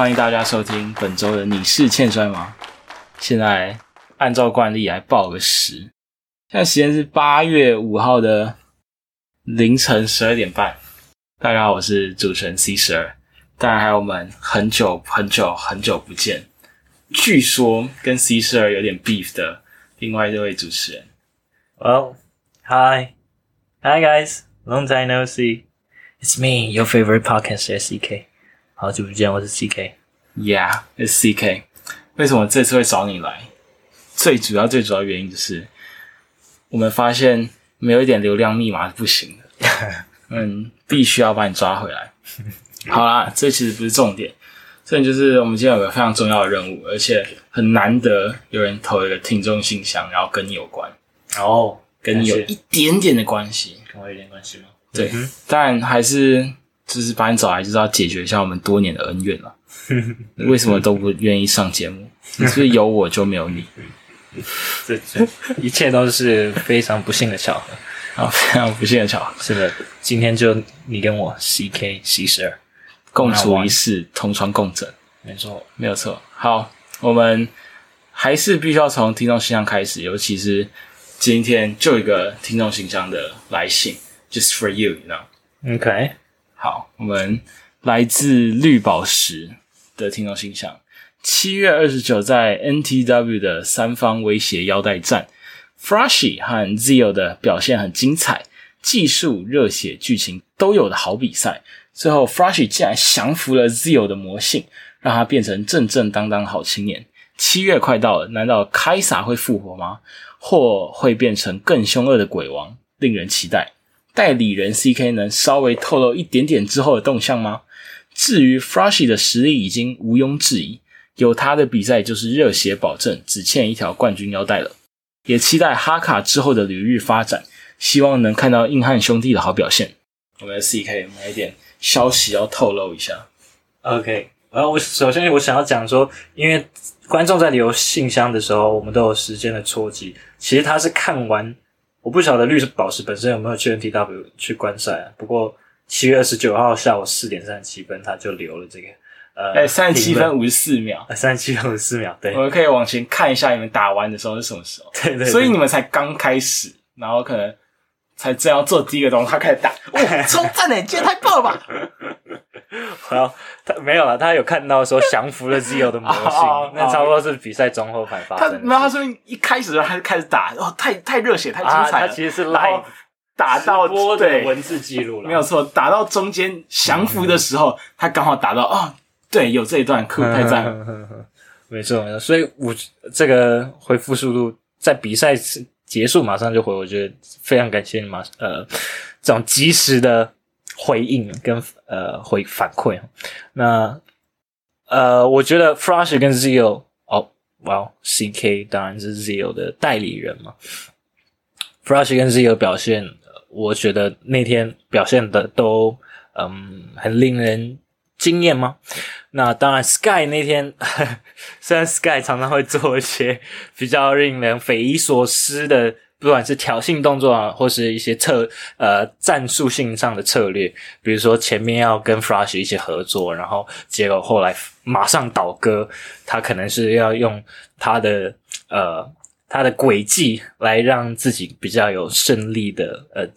欢迎大家收听本周的你是欠摔吗？现在按照惯例来报个时，现在时间是八月五号的凌晨十二点半。大家好，我是主持人 C 十二，当然还有我们很久很久很久不见，据说跟 C 十二有点 beef 的另外一位主持人。Well, hi. Hi, guys. Long time no see. It's me, your favorite podcaster, CK. 好久不见，我是 CK。Yeah, it's CK。为什么这次会找你来？最主要、最主要原因就是我们发现没有一点流量密码是不行的，嗯，必须要把你抓回来。好啦，这其实不是重点，重点就是我们今天有个非常重要的任务，而且很难得有人投一个听众信箱，然后跟你有关，哦，跟你有一点点的关系。跟我有点关系吗？对，当然还是就是把你找来，就是要解决一下我们多年的恩怨了。为什么都不愿意上节目？你是不是有我就没有你？这这一切都是非常不幸的巧合。啊，非常不幸的巧合，是的，今天就你跟我 CK C 十二，共处一室，同床共枕，没错。没有错。好，我们还是必须要从听众信箱开始，尤其是今天就一个听众信箱的来信，just for you，你知道。OK，好，我们来自绿宝石的听众信箱。七月二十九，在 NTW 的三方威胁腰带战 f r a s h y 和 Zio 的表现很精彩，技术、热血、剧情都有的好比赛。最后 f r a s h y 竟然降服了 Zio 的魔性，让他变成正正当当好青年。七月快到了，难道凯撒会复活吗？或会变成更凶恶的鬼王？令人期待。代理人 CK 能稍微透露一点点之后的动向吗？至于 f r a s h y 的实力已经毋庸置疑，有他的比赛就是热血保证，只欠一条冠军腰带了。也期待哈卡之后的旅日发展，希望能看到硬汉兄弟的好表现。我们的 CK 有没有一点消息要透露一下？OK，然后我首先我想要讲说，因为观众在留信箱的时候，我们都有时间的戳记。其实他是看完，我不晓得绿宝石本身有没有去 NTW 去观赛啊。不过七月二十九号下午四点三十七分，他就留了这个呃，哎，三十七分五十四秒，三十七分五十四秒，对我们可以往前看一下你们打完的时候是什么时候。对对，所以你们才刚开始，然后可能才正要做第一个动作，他开始打，哇，超赞的，今天太棒了吧！然后他没有了，他有看到说降服了 Zio 的魔性 哦，那差不多是比赛中后盘发生。他没有，他说一开始的时候他就开始打，哦，太太热血，太精啊，彩了。他其实是然 live 后打到播的对，文字记录了，没有错，打到中间降服的时候，他刚好打到哦，对，有这一段酷，太赞了。没错没错，所以我这个回复速度在比赛结束马上就回，我觉得非常感谢你马呃这种及时的回应跟呃回反馈。那呃，我觉得 Flash 跟 Zio 哦，哇，CK 当然是 Zio 的代理人嘛。Flash 跟 Zio 表现，呃我觉得那天表现的都嗯很令人惊艳吗？那当然，Sky 那天 虽然 Sky 常常会做一些比较令人匪夷所思的，不管是挑衅动作啊，或是一些策呃战术性上的策略，比如说前面要跟 Flash 一起合作，然后结果后来马上倒戈，他可能是要用他的呃他的轨迹来让自己比较有胜利的呃。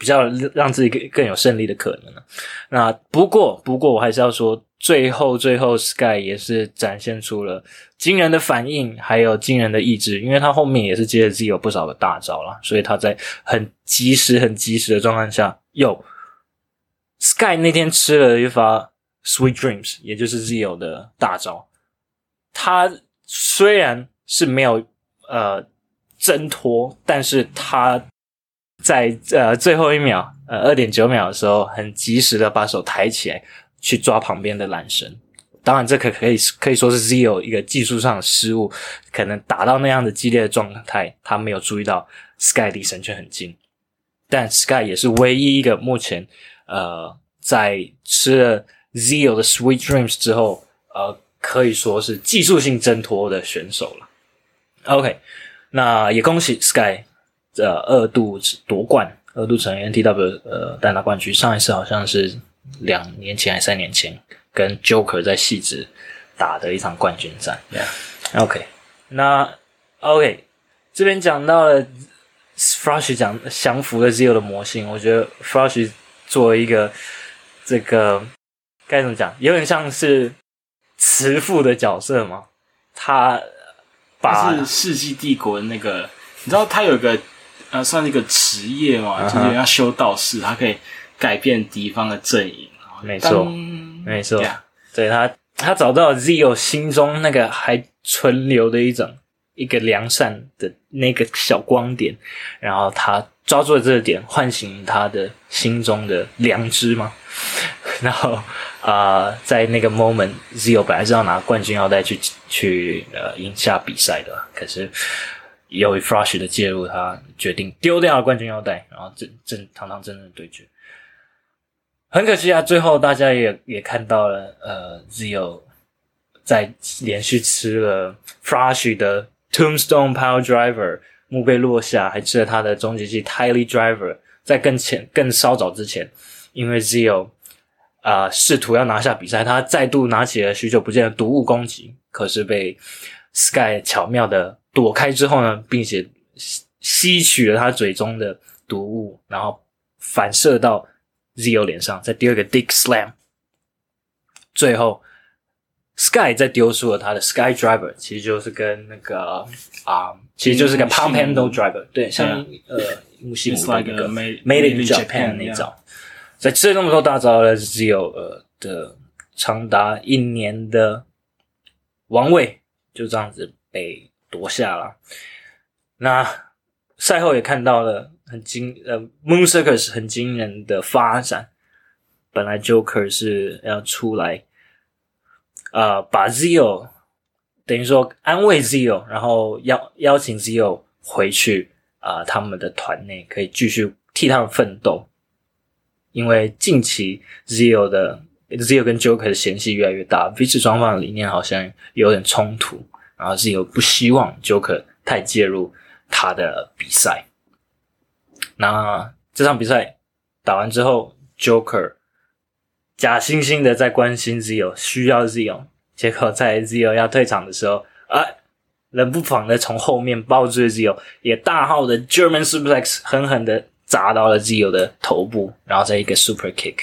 比较让自己更更有胜利的可能呢。那不过，不过我还是要说，最后最后 Sky 也是展现出了惊人的反应，还有惊人的意志，因为他后面也是接着自己有不少的大招啦，所以他在很及时、很及时的状况下，又 Sky 那天吃了一发 Sweet Dreams，也就是 Zio 的大招。他虽然是没有呃挣脱，但是他在呃最后一秒，呃二点九秒的时候，很及时的把手抬起来去抓旁边的缆绳。当然，这可可以可以说是 Zero 一个技术上的失误，可能打到那样的激烈的状态，他没有注意到 Sky 离神圈很近。但 Sky 也是唯一一个目前呃在吃了 Zero 的 Sweet Dreams 之后，呃可以说是技术性挣脱的选手了。OK，那也恭喜 Sky 呃二度夺冠，二度成为 NTW 呃单打冠军。上一次好像是两年前还是三年前跟 Joker 在细致打的一场冠军战。Yeah. OK，那 OK 这边讲到了 Flash 讲降服了 Zero 的魔性，我觉得 Flash 作为一个这个该怎么讲，有点像是慈父的角色嘛，他把是世纪帝国的那个，你知道他有一个呃，算是一个职业嘛，就是要修道士，他可以改变敌方的阵营。没错当没错对他，他找到 Zio 心中那个还存留的一种一个良善的那个小光点，然后他抓住了这个点，唤醒他的心中的良知嘛。然后啊、在那个 moment，Zio 本来是要拿冠军腰带去去呃赢下比赛的，可是由于 Flash 的介入，他决定丢掉了冠军腰带，然后正正堂堂正正对决。很可惜啊，最后大家也也看到了，呃，Zio 在连续吃了 Flash 的 Tombstone Power Driver，墓碑落下，还吃了他的终极技 Tiley Driver，在更前更稍早之前，因为 Zio 啊、试图要拿下比赛，他再度拿起了许久不见的毒物攻击，可是被 Sky 巧妙的躲开之后呢，并且吸吸取了他嘴中的毒物，然后反射到 Zio 脸上，再丢一个 Dick Slam，最后 Sky 再丢出了他的 Sky Driver，其实就是跟那个啊、其实就是个嗯 Pump 木 Handle Driver，对，像呃木西姆那个 made- in Japan 那招，在吃了那么多大招了，Zio 呃的长达一年的王位就这样子被夺下了。那赛后也看到了很惊呃 Moon Circus 很惊人的发展。本来 Joker 是要出来，呃，把 Zio 等于说安慰 Zio，然后邀邀请 Zio 回去啊、他们的团内可以继续替他们奋斗。因为近期 Zio 的 Zio 跟 Joker 的嫌隙越来越大，彼此双方的理念好像有点冲突，然后 Zio 不希望 Joker 太介入他的比赛。那这场比赛打完之后，Joker 假惺惺的在关心 Zio，需要 Zio，结果在 Zio 要退场的时候，啊，冷不防的从后面抱住 Zio，也大号的 German Suplex 狠狠的砸到了 Zio 的头部，然后再一个 Super Kick，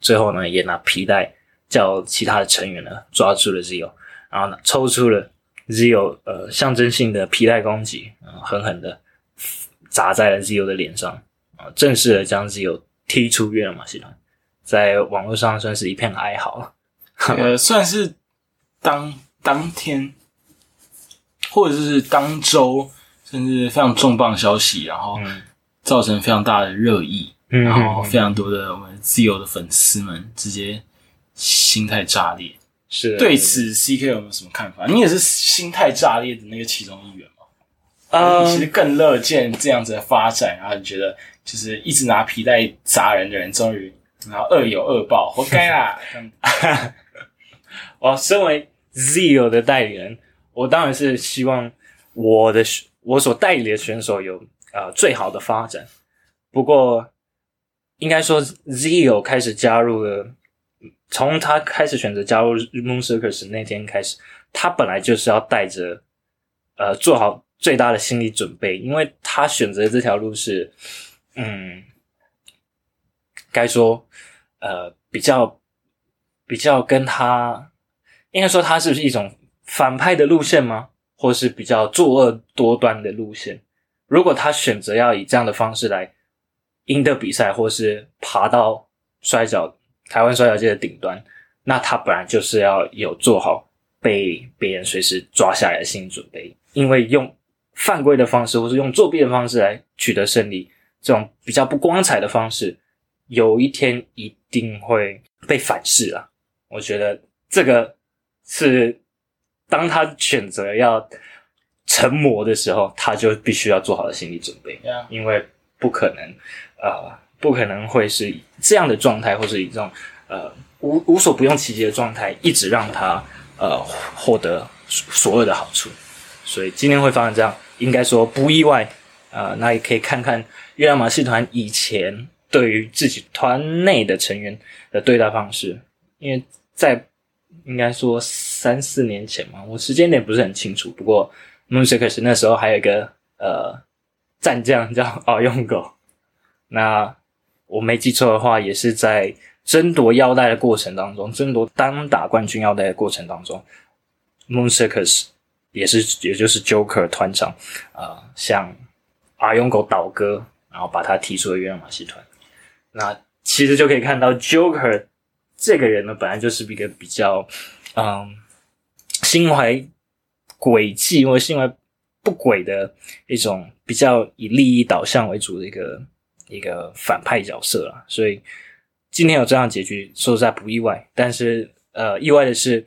最后呢也拿皮带叫其他的成员呢抓住了 Zio，然后呢抽出了 Zio 呃象征性的皮带攻击，呃狠狠的砸在了 Zio 的脸上，啊、正式的将 Zio 踢出月亮马戏团，在网络上算是一片哀嚎。呃，算是当当天，或者是当周，甚至非常重磅消息，然后嗯造成非常大的热议，嗯然后非常多的我们自由的粉丝们直接心态炸裂。是对此，CK 有没有什么看法？你也是心态炸裂的那个其中一员吗？呃你其实更乐见这样子的发展，然后你觉得就是一直拿皮带砸人的人，终于然后恶有恶报，活该啦！我身为 Zio 的代理人，我当然是希望我的我所代理的选手有呃最好的发展。不过，应该说 Zio 开始加入了，从他开始选择加入 Moon Circus 那天开始，他本来就是要带着呃做好最大的心理准备，因为他选择这条路是嗯，该说呃比较比较跟他。应该说他是不是一种反派的路线吗？或是比较作恶多端的路线？如果他选择要以这样的方式来赢得比赛，或是爬到摔跤台湾摔跤界的顶端，那他本来就是要有做好被别人随时抓下来的心理准备。因为用犯规的方式，或是用作弊的方式来取得胜利，这种比较不光彩的方式，有一天一定会被反噬啊！我觉得这个。是当他选择要成魔的时候，他就必须要做好的心理准备.因为不可能呃，不可能会是以这样的状态，或是以这种呃无无所不用其极的状态，一直让他呃获得所有的好处。所以今天会发生这样，应该说不意外。呃，那也可以看看月亮马戏团以前对于自己团内的成员的对待方式，因为。在应该说三四年前嘛，我时间点不是很清楚。不过 Moon Circus 那时候还有一个呃战将叫奥用狗，那我没记错的话，也是在争夺腰带的过程当中，争夺单打冠军腰带的过程当中，Moon Circus 也是也就是 Joker 团长啊、呃向阿勇狗倒戈，然后把他踢出了月亮马戏团。那其实就可以看到 Joker 这个人呢，本来就是一个比较嗯心怀诡计或者心怀不轨的一种比较以利益导向为主的一个一个反派角色啦。所以今天有这样的结局，说实在不意外。但是呃，意外的是，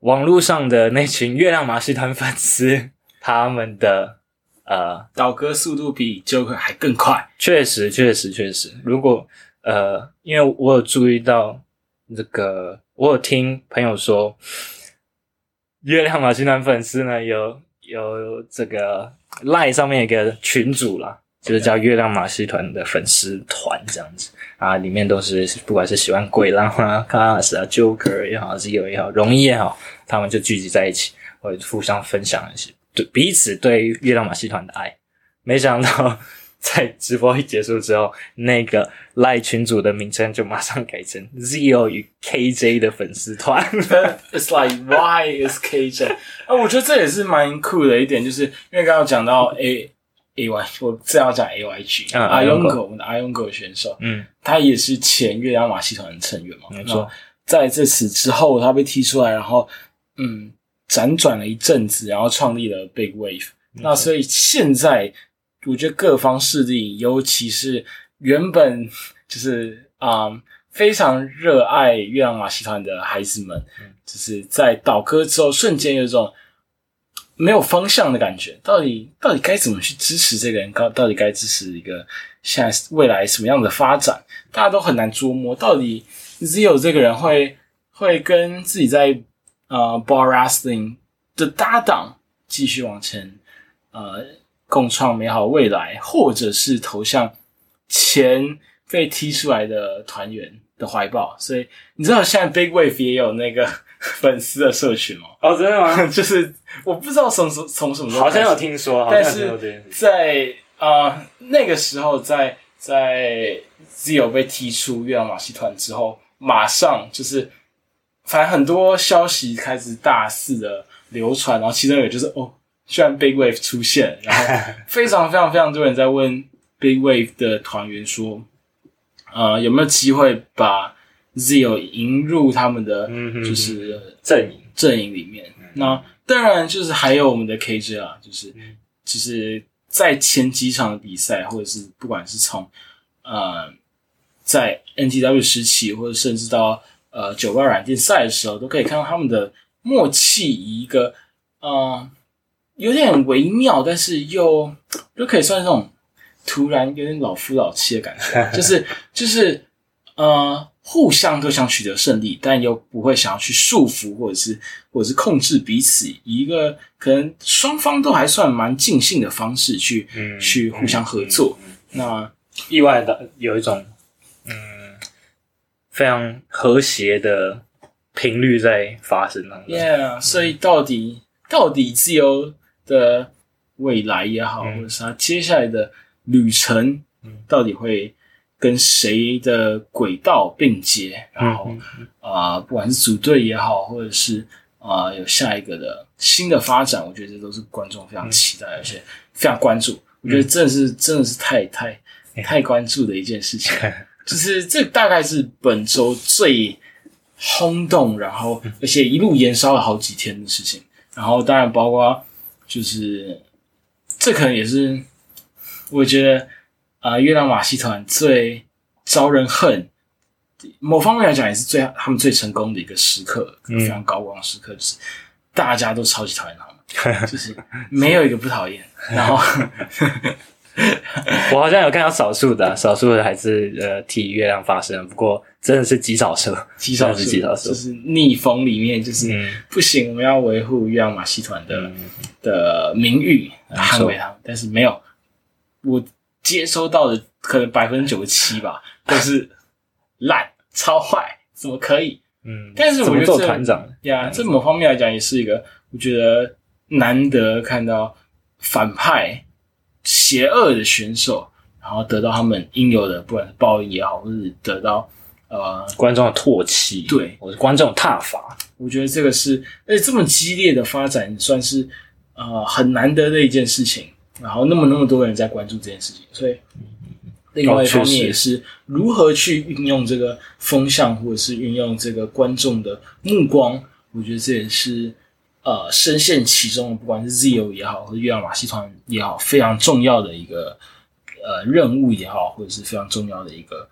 网络上的那群月亮马戏团粉丝，他们的呃倒戈速度比 Joker 还更快。确实，确实，确实。如果呃，因为我有注意到这个，我有听朋友说，月亮马戏团粉丝呢有有这个赖上面一个群组啦，就是叫月亮马戏团的粉丝团这样子啊，里面都是不管是喜欢鬼狼啊、卡拉斯啊、Joker 也好、Zio 也好、容易也好，他们就聚集在一起，会互相分享一些对彼此对月亮马戏团的爱。没想到在直播一结束之后，那个赖群主的名称就马上改成 Zio 与 KJ 的粉丝团。It's like why is KJ？啊，我觉得这也是蛮酷的一点，就是因为刚刚讲到 A A Y，我正要讲 A Y G 嗯阿勇狗，我们的阿勇狗选手，嗯，他也是前月亮马戏团的成员嘛，没错。在这次之后，他被踢出来，然后嗯，辗转了一阵子，然后创立了 Big Wave。那所以现在，我觉得各方势力，尤其是原本就是啊、嗯非常热爱月亮马戏团的孩子们，就是在倒戈之后，瞬间有一种没有方向的感觉。到底到底该怎么去支持这个人？到到底该支持一个现在未来什么样的发展？大家都很难捉摸。到底 Zio 这个人会会跟自己在呃 Bar Wrestling 的搭档继续往前呃共创美好未来，或者是投向前被踢出来的团员的怀抱。所以你知道现在 Big Wave 也有那个 粉丝的社群吗？哦，真的吗？就是我不知道从从从什么时候好像有听说，好但是。在啊、呃那个时候在，在 Zio 被踢出月亮马戏团之后，马上就是反正很多消息开始大肆的流传，然后其中有就是哦，居然 Big Wave 出现，然后非常非常非常多人在问 Big Wave 的团员说，呃，有没有机会把 Zio 引入他们的就是阵营，阵营里面。那当然就是还有我们的 KJ 啊，就是就是在前几场的比赛，或者是不管是从呃在 NTW 时期，或者甚至到呃酒吧软件赛的时候，都可以看到他们的默契，以一个呃有点微妙，但是又又可以算是那种突然有点老夫老妻的感觉，就是就是呃互相都想取得胜利，但又不会想要去束缚或者是或者是控制彼此，以一个可能双方都还算蛮尽兴的方式去、嗯去互相合作。那意外的有一种嗯非常和谐的频率在发生当中。Yeah，所以到底到底自由的未来也好，嗯或者是他接下来的旅程，嗯到底会跟谁的轨道并接？然后啊、呃不管是组队也好，或者是啊、呃有下一个的新的发展，我觉得这都是观众非常期待，而且非常关注。我觉得真的是真的是太太太关注的一件事情。就是这大概是本周最轰动，然后而且一路延烧了好几天的事情。然后当然包括就是这可能也是我觉得啊、呃月亮马戏团最招人恨，某方面来讲也是最他们最成功的一个时刻，嗯非常高光的时刻，就是大家都超级讨厌他们，就是没有一个不讨厌。然后 我好像有看到少数的啊、少数的还是呃替月亮发声，不过真的是极少数，极少真的是极少数。就是逆风里面就是。嗯不行，我们要维护月亮马戏团的、嗯的名誉，捍卫他们。但是没有，我接收到的可能百分之九十七吧，都是烂、超坏，怎么可以？嗯，但是我觉得这团长？呀，这某方面来讲也是一个我觉得难得看到反派邪恶的选手，然后得到他们应有的，不管是报应也好，或是得到呃，观众的唾弃，对，我是观众的挞伐，我觉得这个是而且这么激烈的发展，算是呃很难得的一件事情。然后那么那么多人在关注这件事情，所以另外一方面也是如何去运用这个风向，或者是运用这个观众的目光，我觉得这也是呃深陷其中的，不管是 Zio 也好，或者月亮马戏团也好，非常重要的一个呃任务也好，或者是非常重要的一个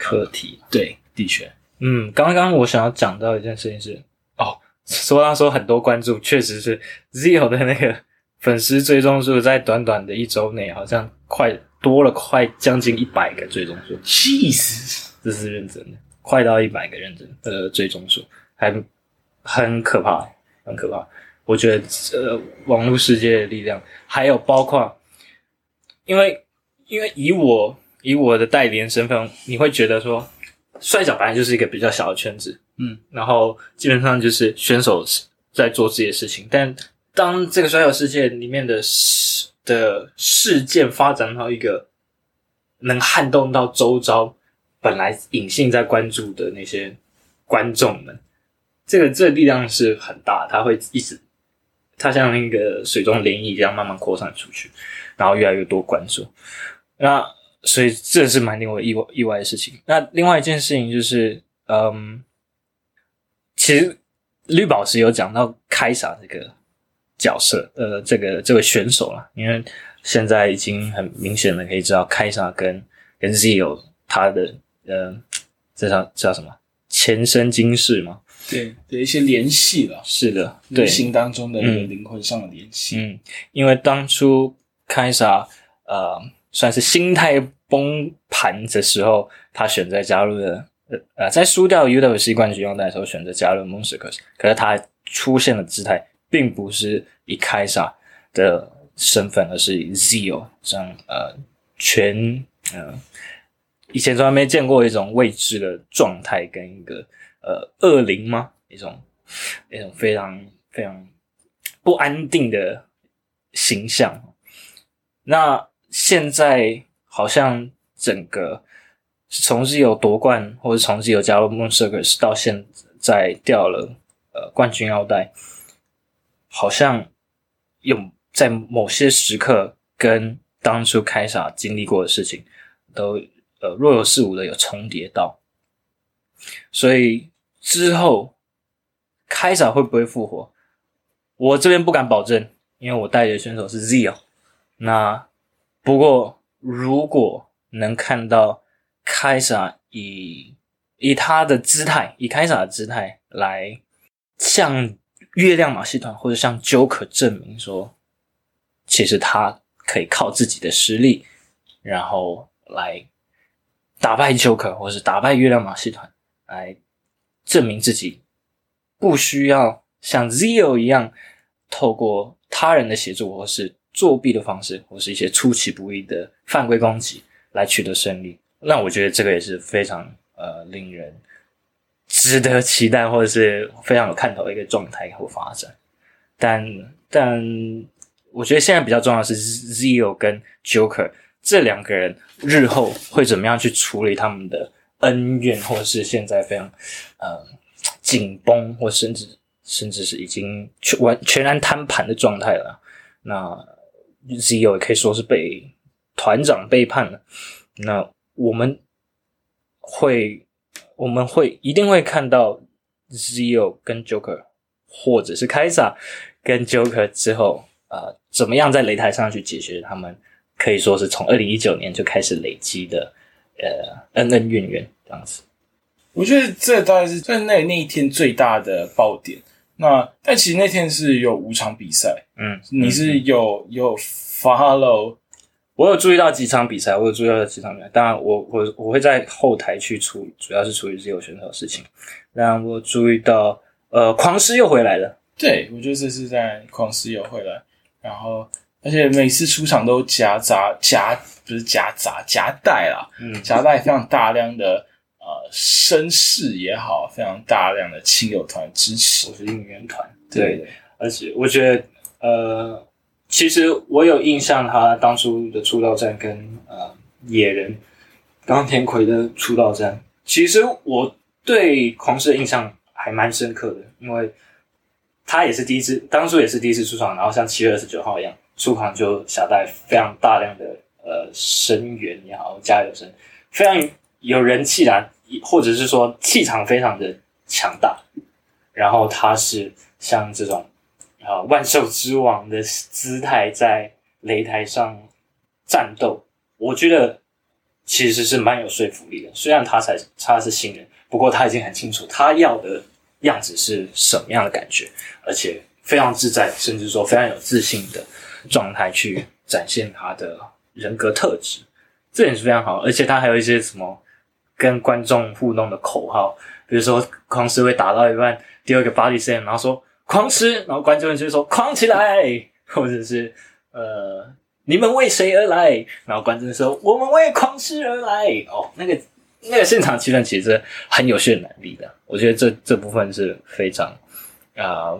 课题。对，的确，嗯，刚刚我想要讲到一件事情是，哦，说到说很多关注，确实是 Zio 的那个粉丝追踪数在短短的一周内，好像快多了快将近一百个追踪数，气死！这是认真的，快到一百个认真呃追踪数，还很可怕，很可怕。我觉得呃，网络世界的力量，还有包括，因为因为以我以我的代言身份，你会觉得说，摔跤本来就是一个比较小的圈子，嗯，然后基本上就是选手在做自己的事情，但当这个摔跤世界里面的事的事件发展到一个能撼动到周遭本来隐性在关注的那些观众们，这个这个力量是很大，它会一直，它像那个水中涟漪一样慢慢扩散出去，然后越来越多关注。那所以这是蛮令我意外意外的事情。那另外一件事情就是，嗯，其实绿宝石有讲到开撒这个角色，呃，这个这位选手了，因为现在已经很明显的可以知道开撒跟跟 Z 有他的呃，这叫叫什么前生今世吗？对的一些联系了，是的，对无，形当中的一个嗯灵魂上的联系。嗯，因为当初开撒呃算是心态崩盘的时候，他选择加入了呃，在输掉 UWC 冠军腰带的时候选择加入 Monsters，可是他出现的姿态并不是以开撒的身份，而是以 Zio 这样呃全呃以前从来没见过一种未知的状态跟一个呃恶灵吗？一种一种非常非常不安定的形象。那现在好像整个从 Z 有夺冠，或者从 Z 有加入 Moon Circus 到现在掉了呃冠军腰带，好像有在某些时刻跟当初开撒经历过的事情都呃若有似无的有重叠到，所以之后开撒会不会复活？我这边不敢保证，因为我带的选手是 Z 哦。那不过如果能看到开撒以以他的姿态，以开撒的姿态来向月亮马戏团或者向 Joker 证明说，其实他可以靠自己的实力，然后来打败 Joker 或是打败月亮马戏团，来证明自己不需要像 Zio 一样透过他人的协助或是作弊的方式，或是一些出其不意的犯规攻击来取得胜利。那我觉得这个也是非常呃令人值得期待，或者是非常有看头的一个状态和发展。但但我觉得现在比较重要的是 Zio 跟 Joker 这两个人日后会怎么样去处理他们的恩怨，或者是现在非常呃紧绷，或甚至甚至是已经全完全然摊盘的状态了。那 Zio 也可以说是被团长背叛了。那我们会我们会一定会看到 Zio 跟 Joker，或者是凯撒跟 Joker 之后，呃，怎么样在擂台上去解决他们可以说是从二零一九年就开始累积的呃恩恩怨怨这样子。我觉得这大概是在那那一天最大的爆点。那但其实那天是有五场比赛，嗯，你是有有 follow 我有注意到几场比赛，我有注意到几场比赛。当然我，我我会在后台去处理，主要是处理自由选手的事情。那我注意到，呃，狂狮又回来了。对，我觉得这是在狂狮又回来，然后而且每次出场都夹杂夹不是夹杂夹带啦，嗯夹带非常大量的呃声势也好，非常大量的亲友团支持我。是应援团，对，而且我觉得，呃，其实我有印象，他当初的出道战跟呃野人冈田葵的出道战，其实我对狂狮的印象还蛮深刻的，因为他也是第一次，当初也是第一次出场，然后像七月二十九号一样出场就携带非常大量的呃声援也好，加油声，非常有人气啦，或者是说气场非常的强大。然后他是像这种啊万兽之王的姿态在擂台上战斗，我觉得其实是蛮有说服力的。虽然他才他是新人，不过他已经很清楚他要的样子是什么样的感觉，而且非常自在，甚至说非常有自信的状态去展现他的人格特质，这点是非常好。而且他还有一些什么跟观众互动的口号，比如说狂狮会打到一半，第二个 body slam，然后说狂狮，然后观众就会说狂起来，或者是呃你们为谁而来？然后观众说我们为狂狮而来。哦，那个那个现场气氛其实很有渲染力的，我觉得这这部分是非常啊、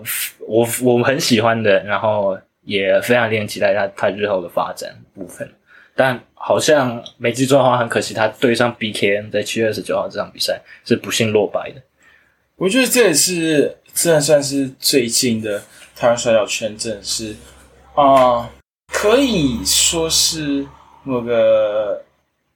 我我很喜欢的，然后也非常令人期待他他日后的发展部分。但好像没记错的话，很可惜他对上 BKN 在七月二十九号这场比赛是不幸落败的。我觉得这也是真的算是最近的台湾摔跤圈，真的是啊、可以说是某个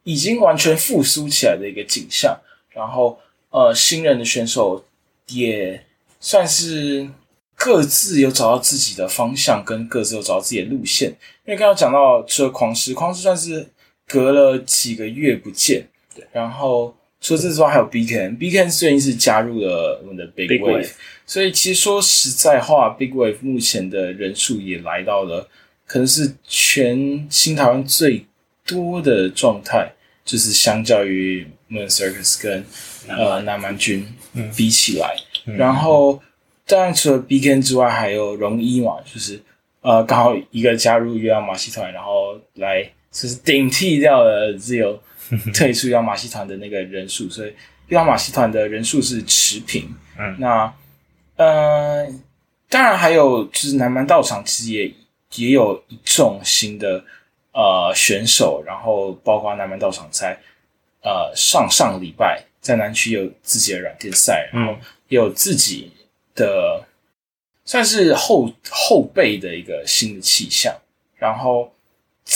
已经完全复苏起来的一个景象。然后呃，新人的选手也算是各自有找到自己的方向，跟各自有找到自己的路线。因为刚刚讲到这狂狮，狂狮算是隔了几个月不见，然后除了这之外还有 BKN，BKN 最近是加入了我们的 Big Big Wave，Wave 所以其实说实在话，Big Wave 目前的人数也来到了可能是全新台湾最多的状态，就是相较于 Moon Circus 跟呃南蛮。军嗯。比起来，然后当然除了 BKN 之外，还有荣一嘛，就是呃刚好一个加入月亮马戏团，然后来就是顶替掉了 Zio 退出月亮马戏团的那个人数，所以月亮马戏团的人数是持平。嗯那呃，当然还有就是南蛮道场其实也也有一众新的呃选手，然后包括南蛮道场在呃上上礼拜在南区有自己的软件赛，然后有自己的算是后后辈的一个新的气象。然后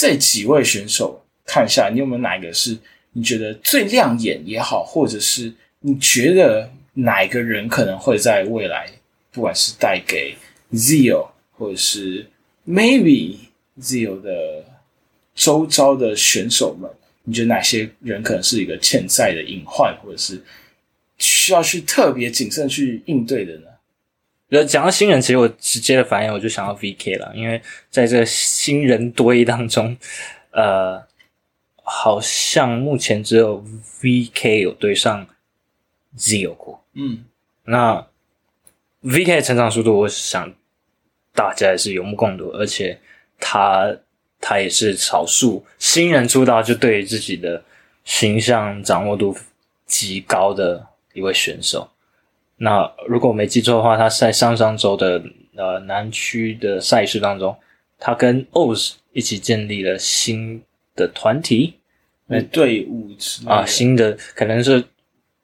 这几位选手看一下，你有没有哪一个是你觉得最亮眼也好，或者是你觉得哪一个人可能会在未来，不管是带给 Zio 或者是 maybe Zio 的周遭的选手们，你觉得哪些人可能是一个潜在的隐患，或者是需要去特别谨慎去应对的呢？呃，讲到新人，其实我直接的反应我就想到 VK 了，因为在这个新人堆当中，呃，好像目前只有 VK 有对上 Zio 过。嗯，那 VK 的成长速度，我想大家也是有目共睹，而且他他也是少数新人出道就对自己的形象掌握度极高的一位选手。那如果我没记错的话，他在上上周的呃南区的赛事当中，他跟 Oz 一起建立了新的团体，那队伍啊，新的可能是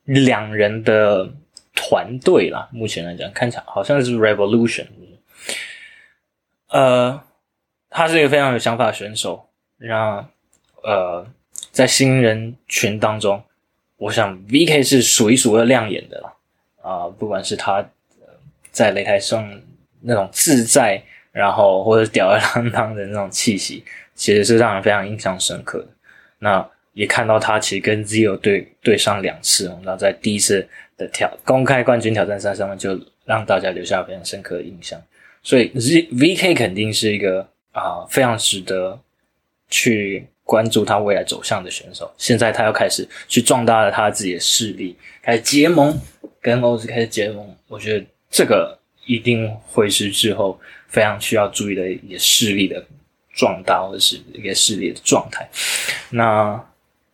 两人的团队啦。目前来讲，看起来好像是 Revolution。呃，他是一个非常有想法的选手。那呃，在新人群当中，我想 VK 是数一数二亮眼的啦。啊、不管是他、在擂台上那种自在，然后或者吊儿郎当的那种气息，其实是让人非常印象深刻的。那也看到他其实跟 Zero 对对上两次哦，那在第一次的挑公开冠军挑战赛上面就让大家留下非常深刻的印象，所以 Z VK 肯定是一个啊、非常值得去关注他未来走向的选手。现在他要开始去壮大了他自己的势力，开始结盟，跟欧子开始结盟，我觉得这个一定会是之后非常需要注意的一个势力的壮大，或者是一个势力的状态。那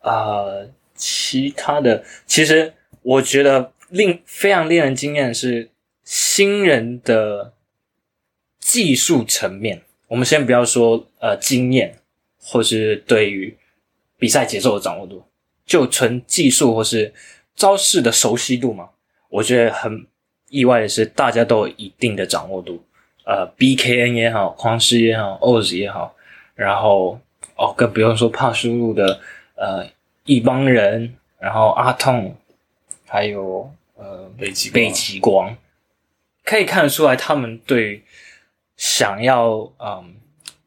呃，其他的，其实我觉得令非常令人惊艳的是新人的技术层面。我们先不要说呃经验，或是对于比赛节奏的掌握度，就纯技术或是招式的熟悉度嘛，我觉得很意外的是，大家都有一定的掌握度。呃，BKN 也好，狂狮也好，Oz 也好，然后哦，更不用说怕输入的呃一帮人，然后阿痛，还有呃北极北极光，可以看得出来他们对想要嗯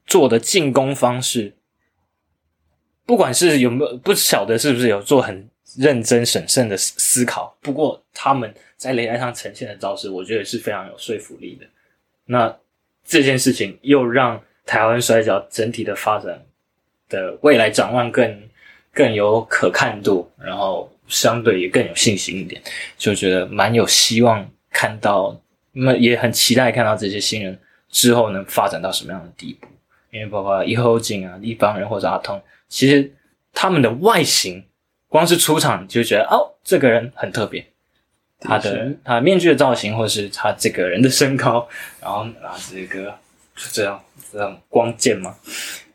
做的进攻方式，不管是有没有不晓得是不是有做很认真审慎的思思考，不过他们在擂台上呈现的招式，我觉得是非常有说服力的。那这件事情又让台湾摔跤整体的发展的未来展望更更有可看度，然后相对也更有信心一点，就觉得蛮有希望看到，那也很期待看到这些新人之后能发展到什么样的地步。因为包括一后景啊、一帮人或者阿通，其实他们的外形，光是出场就觉得哦，这个人很特别。他的他面具的造型，或是他这个人的身高，然后拿这个就这样这样光剑嘛，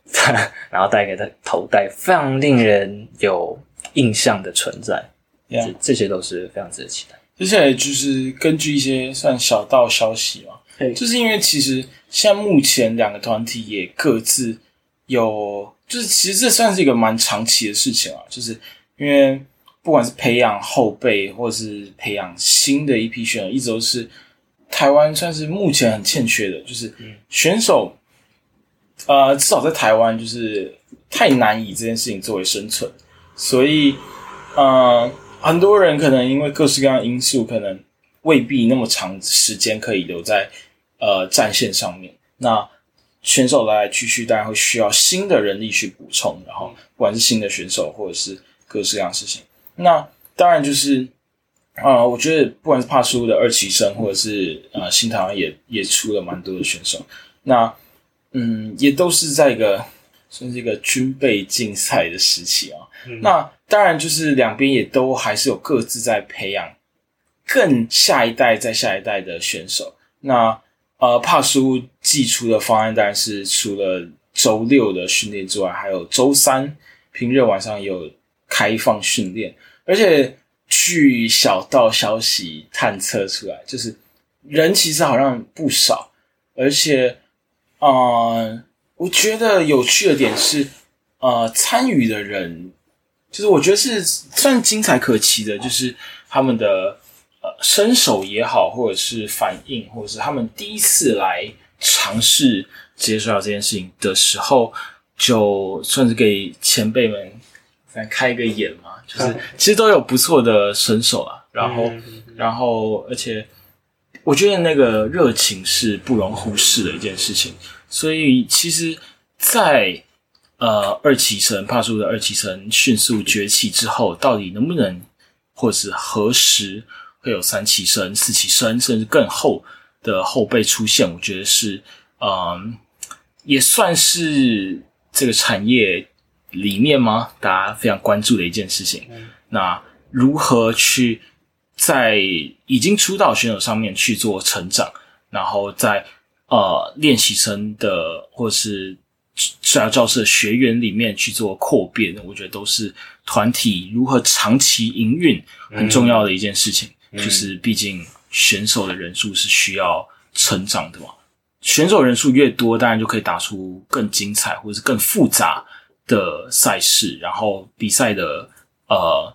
然后戴给他头戴，非常令人有印象的存在。这这些都是非常值得期待。接下来就是根据一些算小道消息嘛，嘿就是因为其实现在目前两个团体也各自有，就是其实这算是一个蛮长期的事情啊，就是因为不管是培养后辈或是培养新的一批选手，一直都是台湾算是目前很欠缺的，就是选手，呃，至少在台湾就是太难以这件事情作为生存，所以，呃，很多人可能因为各式各样的因素，可能未必那么长时间可以留在呃战线上面。那选手来来去去，当然会需要新的人力去补充，然后不管是新的选手或者是各式各样的事情。那当然就是，呃，我觉得不管是帕苏的二期生，或者是呃新台湾也也出了蛮多的选手，那嗯，也都是在一个算是一个军备竞赛的时期啊。那当然就是两边也都还是有各自在培养更下一代再下一代的选手。那呃，帕苏寄出的方案当然是除了周六的训练之外，还有周三平日晚上也有开放训练，而且据小道消息探测出来，就是人其实好像不少，而且呃，我觉得有趣的点是，呃，参与的人，就是我觉得是算精彩可期的，就是他们的呃身手也好，或者是反应，或者是他们第一次来尝试职业摔跤这件事情的时候，就算是给前辈们反正开一个眼嘛，就是其实都有不错的身手啊，然后。然后而且我觉得那个热情是不容忽视的一件事情，所以其实在，呃二期生帕苏的二期生迅速崛起之后，到底能不能，或是何时会有三期生、四期生，甚至更后的后辈出现？我觉得是，嗯，也算是这个产业里面吗？大家非常关注的一件事情。那如何去在已经出道选手上面去做成长，然后在呃练习生的或是摔跤教室的学员里面去做扩编，我觉得都是团体如何长期营运很重要的一件事情。就是毕竟选手的人数是需要成长的嘛，选手人数越多，当然就可以打出更精彩或者是更复杂的赛事，然后比赛的呃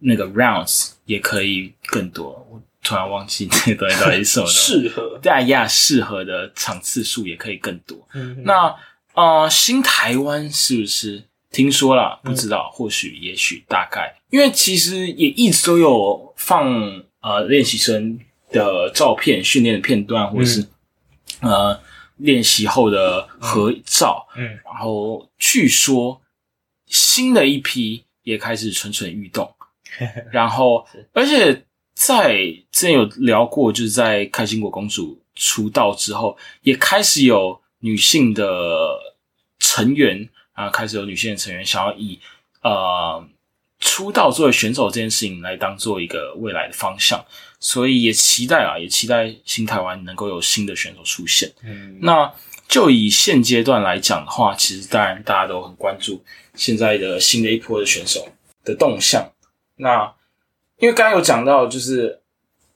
那个 rounds 也可以更多。我突然忘记那个东西到底是什么了。适合。对啊呀，适合的场次数也可以更多。嗯那呃，新台湾是不是听说了？不知道，或许、也许、大概，因为其实也一直都有放呃练习生的照片、训练的片段，或是、呃练习后的合照。嗯。然后据说新的一批也开始蠢蠢欲动，然后而且在之前有聊过，就是在开心果公主出道之后，也开始有女性的成员啊，开始有女性的成员想要以呃出道作为选手这件事情来当做一个未来的方向，所以也期待啊，也期待新台湾能够有新的选手出现。嗯，那就以现阶段来讲的话，其实当然大家都很关注现在的新的一波的选手的动向。那因为刚刚有讲到，就是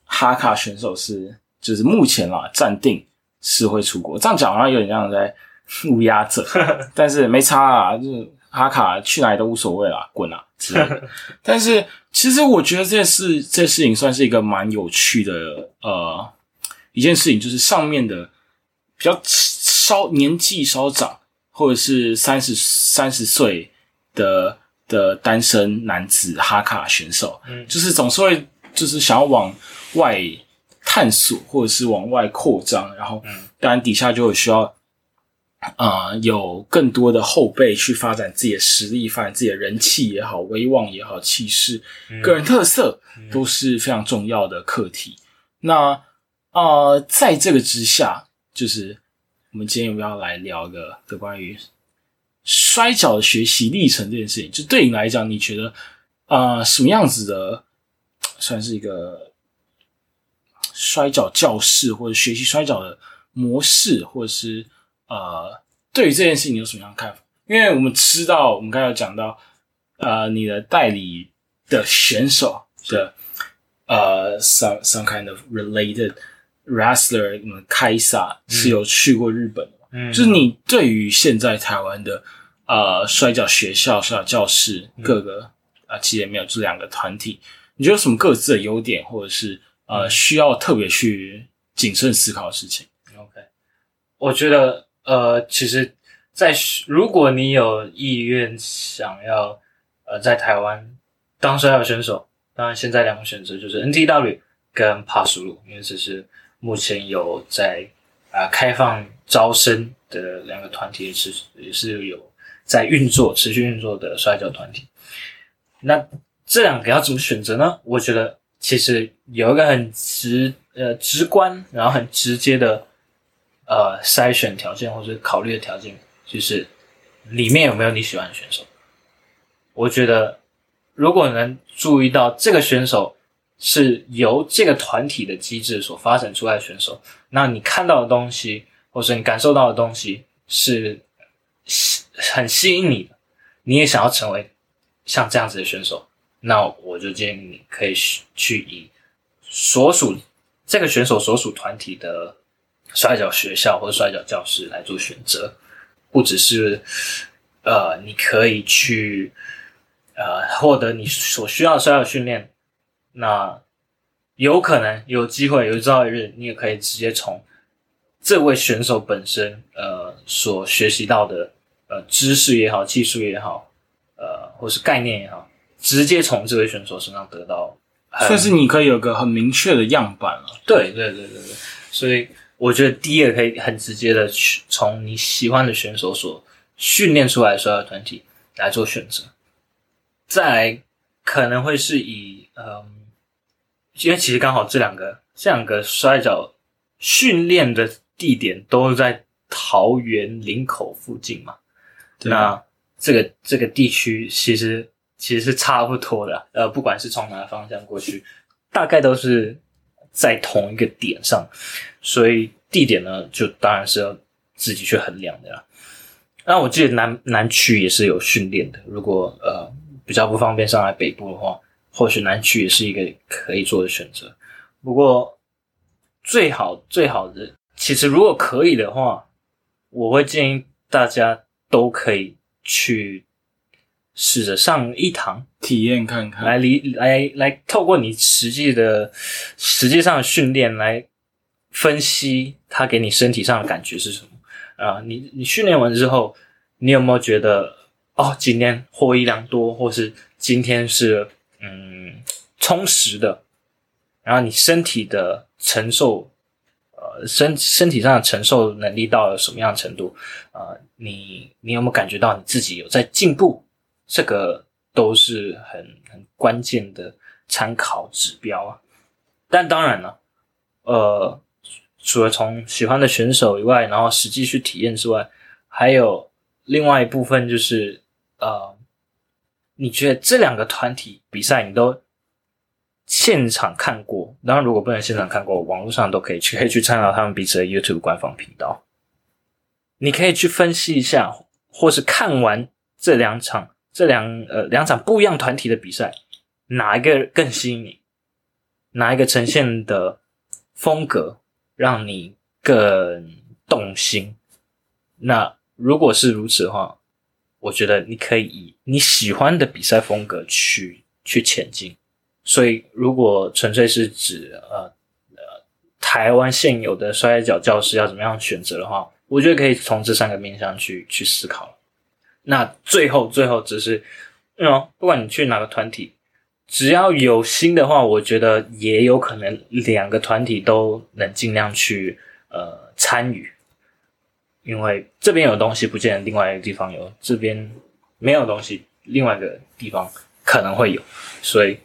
哈卡选手是就是目前啦暂定是会出国，这样讲好像有点像在乌鸦嘴，但是没差啊，就是哈卡去哪里都无所谓啦，滚啊之类的。但是其实我觉得这件事这件事情算是一个蛮有趣的呃一件事情，就是上面的比较稍年纪稍长或者是三十三十岁的的单身男子哈卡选手，嗯。就是总是会就是想要往外探索或者是往外扩张，然后嗯。当然底下就有需要啊、呃有更多的后辈去发展自己的实力，发展自己的人气也好、威望也好、气势、个人特色都是非常重要的课题。那呃，在这个之下，就是我们今天有没有要来聊一个的关于摔跤的学习历程这件事情？就对你来讲，你觉得啊、呃什么样子的算是一个摔跤教室，或者学习摔跤的模式，或者是呃，对于这件事情你有什么样的看法？因为我们知道，我们刚才有讲到，呃，你的代理的选手的呃，some some kind of related wrestler，嗯，凯撒是有去过日本的嘛？嗯，就是你对于现在台湾的呃摔跤学校、摔跤教室各个啊、其实也没有这两个团体，你觉得有什么各自的优点，或者是呃需要特别去谨慎思考的事情？OK，我觉得呃，其实在，如果你有意愿想要呃在台湾当摔跤选手，当然现在两个选择就是 NTW 跟帕苏鲁，因为这是目前有在啊、开放招生的两个团体，是也是有在运作、持续运作的摔跤团体。那这两个要怎么选择呢？我觉得其实有一个很直呃直观，然后很直接的呃筛选条件或者考虑的条件，就是里面有没有你喜欢的选手。我觉得如果能注意到这个选手是由这个团体的机制所发展出来的选手，那你看到的东西，或者你感受到的东西是吸很吸引你的，你也想要成为像这样子的选手，那我就建议你可以去以所属这个选手所属团体的摔跤学校或者摔跤教室来做选择，不只是呃，你可以去呃获得你所需要的摔跤训练，那有可能有机会有朝一日，你也可以直接从这位选手本身呃所学习到的呃知识也好、技术也好，呃或是概念也好，直接从这位选手身上得到很算是你可以有个很明确的样板了。对对对对对，所以我觉得第一个可以很直接的去从你喜欢的选手所训练出来的摔跤团体来做选择，再来可能会是以嗯，因为其实刚好这两个这两个摔跤训练的地点都在桃园林口附近嘛，对。那这个这个地区其实其实是差不多的，呃，不管是从哪个方向过去，大概都是在同一个点上，所以地点呢，就当然是要自己去衡量的啦。那我记得南南区也是有训练的，如果呃比较不方便上来北部的话，或许南区也是一个可以做的选择。不过最好最好的，其实如果可以的话，我会建议大家都可以去试着上一堂，体验看看。来理来来透过你实际的实际上的训练来分析它给你身体上的感觉是什么啊、你你训练完之后，你有没有觉得哦，今天获益良多，或是今天是嗯充实的，然后你身体的承受呃身身体上的承受能力到了什么样的程度啊、呃你你有没有感觉到你自己有在进步？这个都是很很关键的参考指标啊。但当然了，呃，除了从喜欢的选手以外，然后实际去体验之外，还有另外一部分就是呃，你觉得这两个团体比赛你都现场看过？当然，如果不能现场看过，网络上都可以去，可以去参考他们彼此的 YouTube 官方频道。你可以去分析一下，或是看完这两场这两呃两场不一样团体的比赛，哪一个更吸引你？哪一个呈现的风格让你更动心？那如果是如此的话，我觉得你可以以你喜欢的比赛风格去去前进。所以，如果纯粹是指呃呃台湾现有的摔跤教师要怎么样选择的话，我觉得可以从这三个面向去去思考。那最后最后只是，嗯，不管你去哪个团体，只要有心的话，我觉得也有可能两个团体都能尽量去呃参与。因为这边有东西，不见得另外一个地方有；这边没有东西，另外一个地方可能会有。所以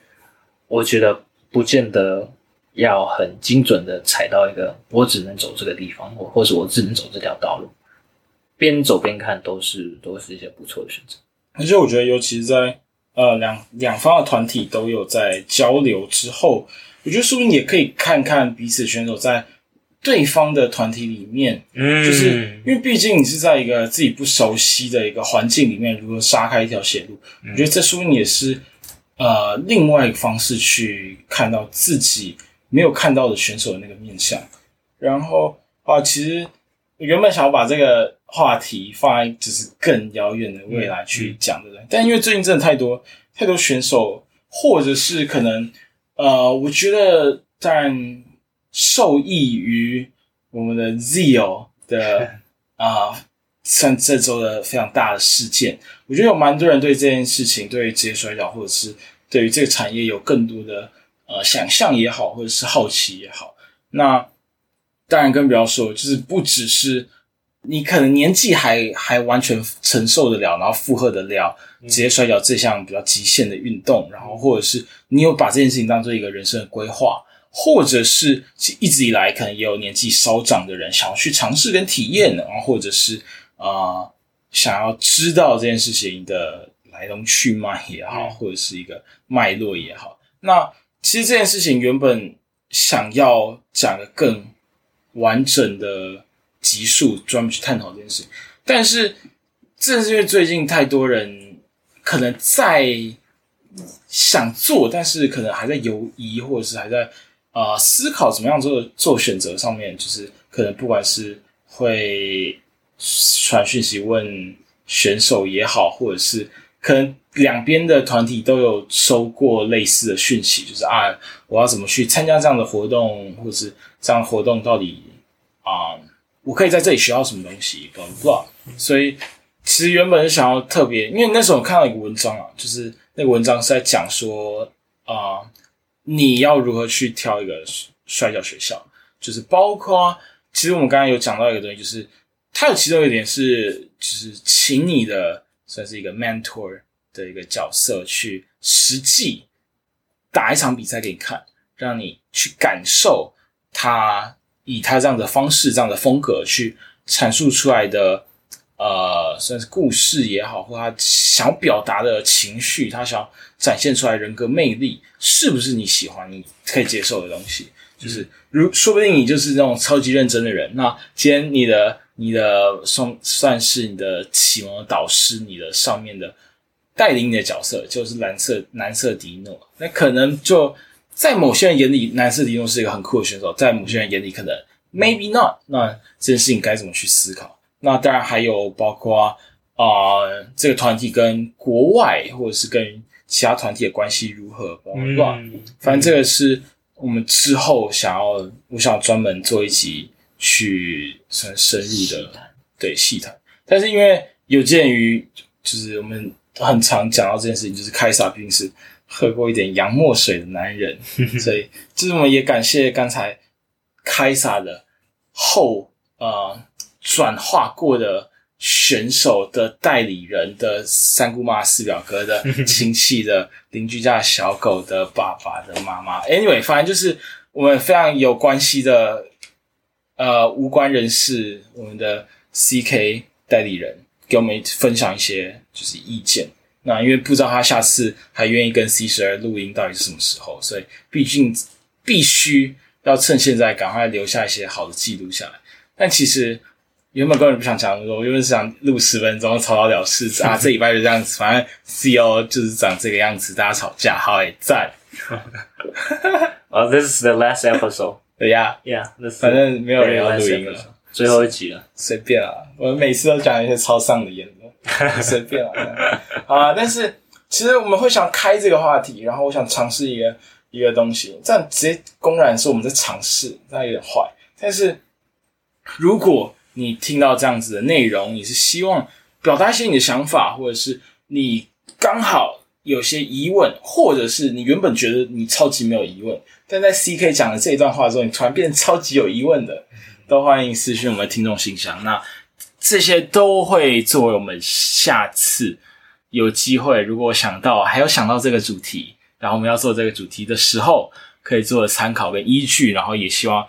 我觉得不见得要很精准的踩到一个，我只能走这个地方，或或是我只能走这条道路。边走边看，都是都是一些不错的选择。而且我觉得，尤其是在呃两两方的团体都有在交流之后，我觉得说不定也可以看看彼此选手在。对方的团体里面，嗯，就是因为毕竟你是在一个自己不熟悉的一个环境里面，如何杀开一条血路？我觉得这说不定也是呃另外一个方式去看到自己没有看到的选手的那个面相。然后啊，其实原本想要把这个话题放在就是更遥远的未来去讲的人，但因为最近真的太多太多选手，或者是可能呃，我觉得但。受益于我们的 Zio 的 啊，像这周的非常大的事件，我觉得有蛮多人对这件事情，对职业摔跤或者是对于这个产业有更多的呃想象也好，或者是好奇也好。那当然更不要说，就是不只是你可能年纪还还完全承受得了，然后负荷得了直接摔跤这项比较极限的运动，然后或者是你有把这件事情当做一个人生的规划。或者是一直以来可能也有年纪稍长的人想要去尝试跟体验，然后或者是啊想要知道这件事情的来龙去脉也好，或者是一个脉络也好。那其实这件事情原本想要讲的更完整的集数，专门去探讨这件事，但是正是因为最近太多人可能在想做，但是可能还在犹疑，或者是还在。啊，思考怎么样做做选择上面，就是可能不管是会传讯息问选手也好，或者是可能两边的团体都有收过类似的讯息，就是啊，我要怎么去参加这样的活动，或者是这样活动到底啊，我可以在这里学到什么东西，不知道。所以其实原本是想要特别，因为那时候我看到一个文章啊，就是那个文章是在讲说啊。你要如何去挑一个摔跤学校？就是包括，其实我们刚刚有讲到一个东西，就是它有其中一点是，就是请你的算是一个 mentor 的一个角色去实际打一场比赛给你看，让你去感受他以他这样的方式、这样的风格去阐述出来的。呃，算是故事也好，或他想表达的情绪，他想展现出来人格魅力，是不是你喜欢、你可以接受的东西？就是如说不定你就是那种超级认真的人。那今天你的、你的算算是你的启蒙导师，你的上面的带领你的角色就是蓝色蓝色迪诺。那可能就在某些人眼里，男色迪诺是一个很酷的选手，在某些人眼里可能 maybe not。那这件事情该怎么去思考？那当然还有包括啊，这个团体跟国外或者是跟其他团体的关系如何，对吧？反正这个是我们之后想要，我想专门做一集去很深入的对细谈。但是因为有鉴于就是我们很常讲到这件事情，就是开撒毕竟是喝过一点洋墨水的男人，所以就是我们也感谢刚才开撒的后啊。转化过的选手的代理人的三姑妈、四表哥的 亲戚的邻居家小狗的爸爸的妈妈，anyway，反正就是我们非常有关系的呃无关人士，我们的 CK 代理人给我们分享一些就是意见。那因为不知道他下次还愿意跟 C 十二录音到底是什么时候，所以毕竟必须要趁现在赶快留下一些好的记录下来。但其实原本根本不想讲，我原本是想录十分钟草草了事啊，这礼拜就这样子，反正 CEO 就是长这个样子，大家吵架，好诶，赞。哦、t h i s is the last episode. 对呀，Yeah, this is 反正没有人要录音了，最后一集了。随便啊。我每次都讲一些超丧的言论，随便啦。好啊，但是其实我们会想开这个话题，然后我想尝试一个一个东西，这样直接公然是我们在尝试，那有点坏。但是如果你听到这样子的内容，你是希望表达一些你的想法，或者是你刚好有些疑问，或者是你原本觉得你超级没有疑问，但在 CK 讲了这一段话之后，你突然变得超级有疑问的，都欢迎私讯我们的听众信箱。那这些都会作为我们下次有机会，如果想到还有想到这个主题，然后我们要做这个主题的时候，可以做的参考跟依据。然后也希望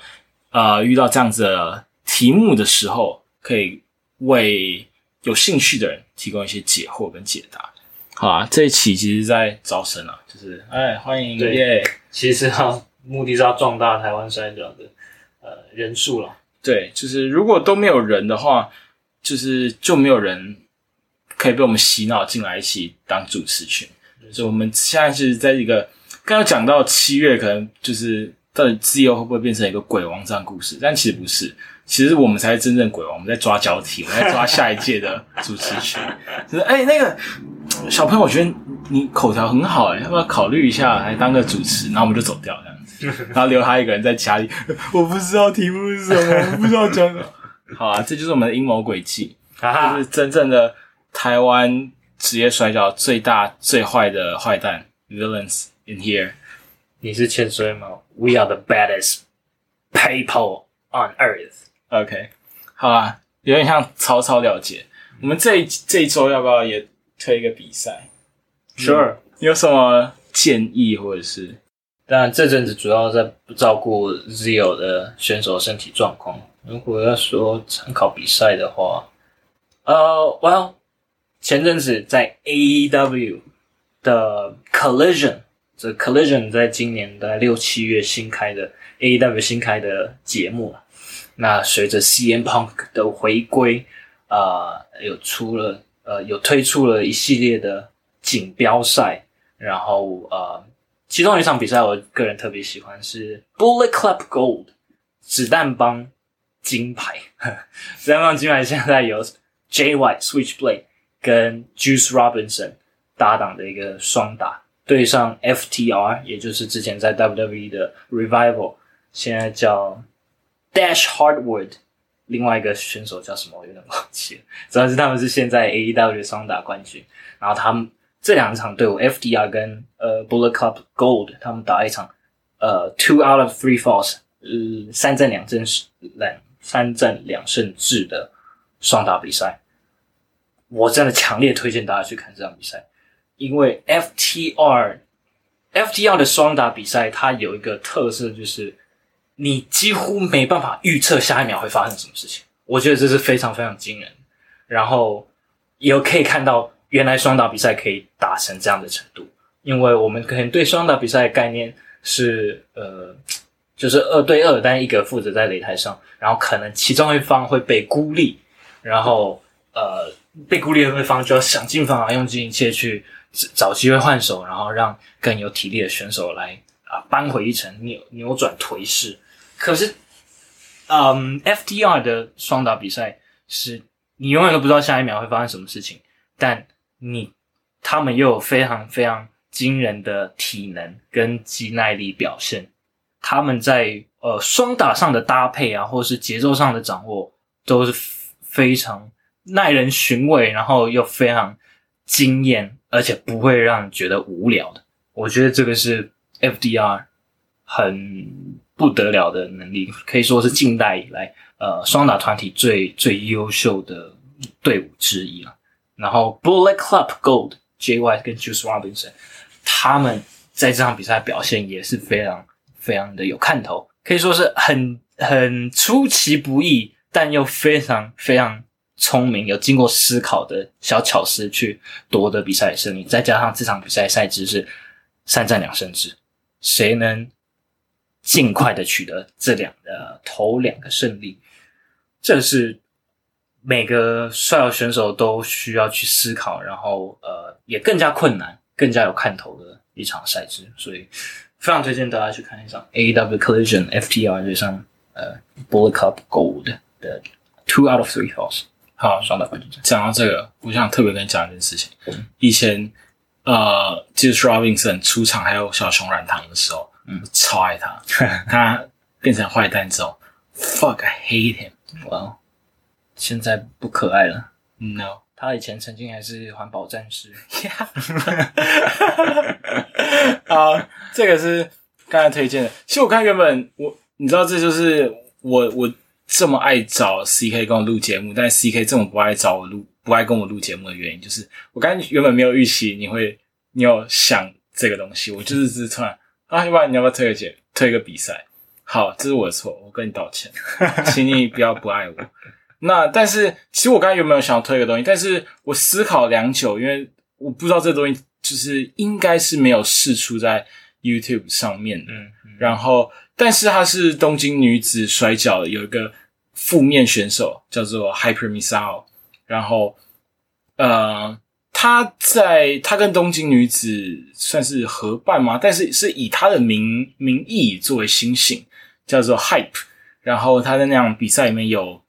呃遇到这样子的题目的时候，可以为有兴趣的人提供一些解惑跟解答。好啊，这一期其实在招生啊，就是哎欢迎对耶，其实要目的是要壮大台湾摔跤的呃人数了。对，就是如果都没有人的话，就是就没有人可以被我们洗脑进来一起当主持群。所以我们现在是在一个刚刚讲到七月，可能就是到底自由会不会变成一个鬼王这样故事？但其实不是，其实我们才是真正鬼王，我们在抓交替，我们在抓下一届的主持群。就是哎、那个小朋友，我觉得你口条很好、哎，要不要考虑一下来当个主持？然后我们就走掉这样子，然后留他一个人在家里，我不知道题目是什么，我不知道讲什么。好啊，这就是我们的阴谋诡计。就哈哈是，真正的台湾职业摔跤最大最坏的坏蛋 villains in here。你是潜水吗？We are the baddest people on earth。OK，好啊，有点像草草了结。我们这一这一周要不要也推一个比赛？Sure。你有什么建议或者是？当然，这阵子主要在照顾 Zio 的选手身体状况。如果要说参考比赛的话，呃，Well，前阵子在 AEW 的 Collision，这 Collision 在今年大概六七月新开的 AEW 新开的节目。那随着 CM Punk 的回归，啊、有出了呃有推出了一系列的锦标赛，然后呃，其中一场比赛我个人特别喜欢是 Bullet Club Gold 子弹帮金牌，子弹帮金牌现在由 J Y Switchblade 跟 Juice Robinson 搭档的一个双打，对上 FTR，也就是之前在 WWE 的 Revival，现在叫 Dash Hardwood，另外一个选手叫什么我有点忘记了，主要是他们是现在 AEW 双打冠军，然后他们这两场队伍 FDR 跟呃 Bullet Club Gold 他们打一场呃 two out of three falls，呃三战两胜两三战两胜制的双打比赛，我真的强烈推荐大家去看这场比赛，因为 FTR FTR 的双打比赛它有一个特色就是你几乎没办法预测下一秒会发生什么事情，我觉得这是非常非常惊人。然后也可以看到，原来双打比赛可以打成这样的程度，因为我们可能对双打比赛的概念是呃，就是二对二，但一个负责在擂台上，然后可能其中一方会被孤立，然后呃，被孤立的那方就要想尽办法用尽一切去找机会换手，然后让更有体力的选手来啊扳回一城，扭扭转颓势。可是，嗯，FTR 的双打比赛是你永远都不知道下一秒会发生什么事情，但你他们又有非常非常惊人的体能跟肌耐力表现，他们在呃双打上的搭配啊，或是节奏上的掌握，都是非常耐人寻味，然后又非常惊艳，而且不会让人觉得无聊的。我觉得这个是 FDR 很不得了的能力，可以说是近代以来呃双打团体最最优秀的队伍之一了。然后 Bullet Club Gold JY 跟 Juice Robinson 他们在这场比赛表现也是非常非常的有看头，可以说是很很出其不意，但又非常非常聪明、有经过思考的小巧思去夺得比赛胜利，再加上这场比赛赛制是三战两胜制，谁能尽快的取得这两呃头两个胜利，这是每个摔跤选手都需要去思考，然后呃也更加困难、更加有看头的一场赛制，所以非常推荐大家去看一场 AEW Collision FTR 对上呃 Bullet Cup Gold 的 Two out of Three Falls 好，双打冠军战。讲到这个，我想特别跟你讲一件事情。以前呃 j u s Robinson 出场还有小熊软糖的时候，嗯，超爱他。他变成坏蛋之后，fuck I hate him。哇，现在不可爱了。No，他以前曾经还是环保战士，啊，这个是刚才推荐的。其实我看原本我，你知道，这就是我我这么爱找 CK 跟我录节目，但是 CK 这么不爱找我录，不爱跟我录节目的原因，就是我刚才原本没有预期你会，你有想这个东西，我就是只是突然啊，要不然你要不要推个节，推一个比赛？好，这是我的错，我跟你道歉，请你不要不爱我。那但是其实我刚才有没有想要推一个东西？但是我思考良久，因为我不知道这东西就是应该是没有试出在 YouTube 上面的。嗯，然后，但是它是东京女子摔跤的有一个负面选手叫做 Hyper Misao，然后呃，他在他跟东京女子算是合办吗？但是是以他的名名义作为新星，叫做 Hype，然后他在那场比赛里面有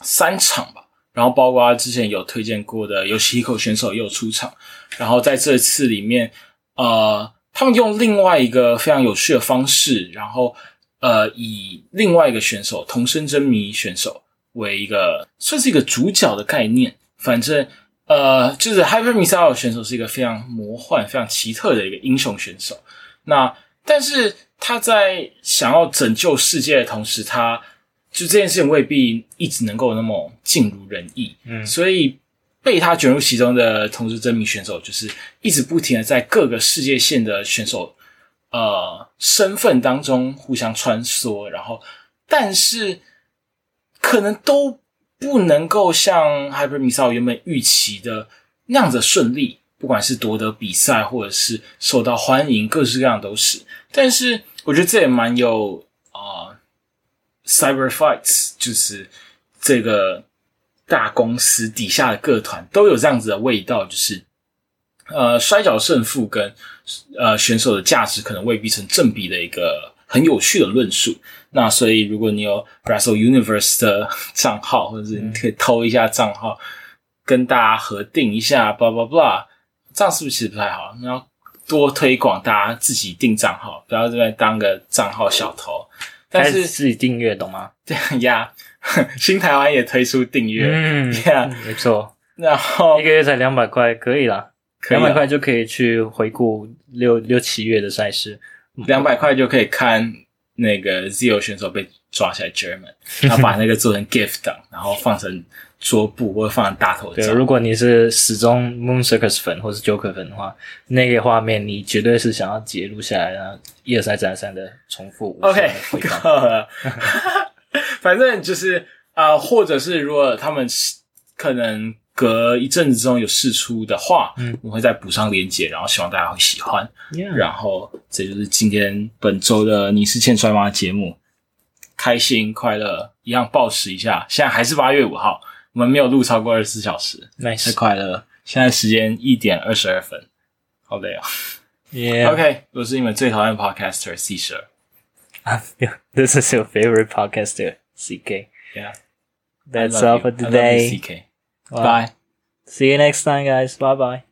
三场吧。然后包括他之前有推荐过的有西口选手也有出场，然后在这次里面，呃，他们用另外一个非常有趣的方式，然后呃，以另外一个选手同生真迷选手为一个算是一个主角的概念。反正呃，就是 Hyper Misao 选手是一个非常魔幻、非常奇特的一个英雄选手。那但是他在想要拯救世界的同时，他就这件事情未必一直能够那么尽如人意。嗯所以被他卷入其中的同时真名选手，就是一直不停的在各个世界线的选手呃身份当中互相穿梭，然后但是可能都不能够像 Hyper Misao 原本预期的那样子顺利，不管是夺得比赛或者是受到欢迎，各式各样都是。但是我觉得这也蛮有啊、呃 Cyber Fights，就是这个大公司底下的各团都有这样子的味道，就是呃摔跤胜负跟呃选手的价值可能未必成正比的一个很有趣的论述。那所以如果你有 Wrestle Universe 的账号，或者是你可以偷一下账号，跟大家核定一下，blah blah blah，这样是不是其实不太好？你要多推广大家自己定账号，不要这边当个账号小偷。但还是是自己订阅，懂吗？这 样呀，新台湾也推出订阅，嗯 Yeah 没错，然后一个月才两百块，可以啦，两百块就可以去回顾六六七月的赛事。两百块就可以看那个 Zio 选手被抓起来 German，然后把那个做成 gift 档，然后放成桌布或者放成大头对，如果你是始终 Moon Circus 粉或是 Joker 粉的话，那个画面你绝对是想要截录下来，然后一而再再而三的重复 OK。反正就是啊、呃或者是如果他们可能隔一阵子之后有试出的话，嗯，我会再补上链接，然后希望大家会喜欢。然后这就是今天本周的你是欠摔吗节目，开心快乐一样暴食一下。现在还是八月五号，我们没有录超过二十四小时，太 Nice，快乐了。现在时间一点二十二分，好累啊、 Yeah. OK，我是你们最讨厌的 podcaster C 十二 This is your favorite podcaster, CK. ，Yeah。 That's I love all you. for I love you, today. CK. Wow. Bye. See you next time, guys. Bye bye.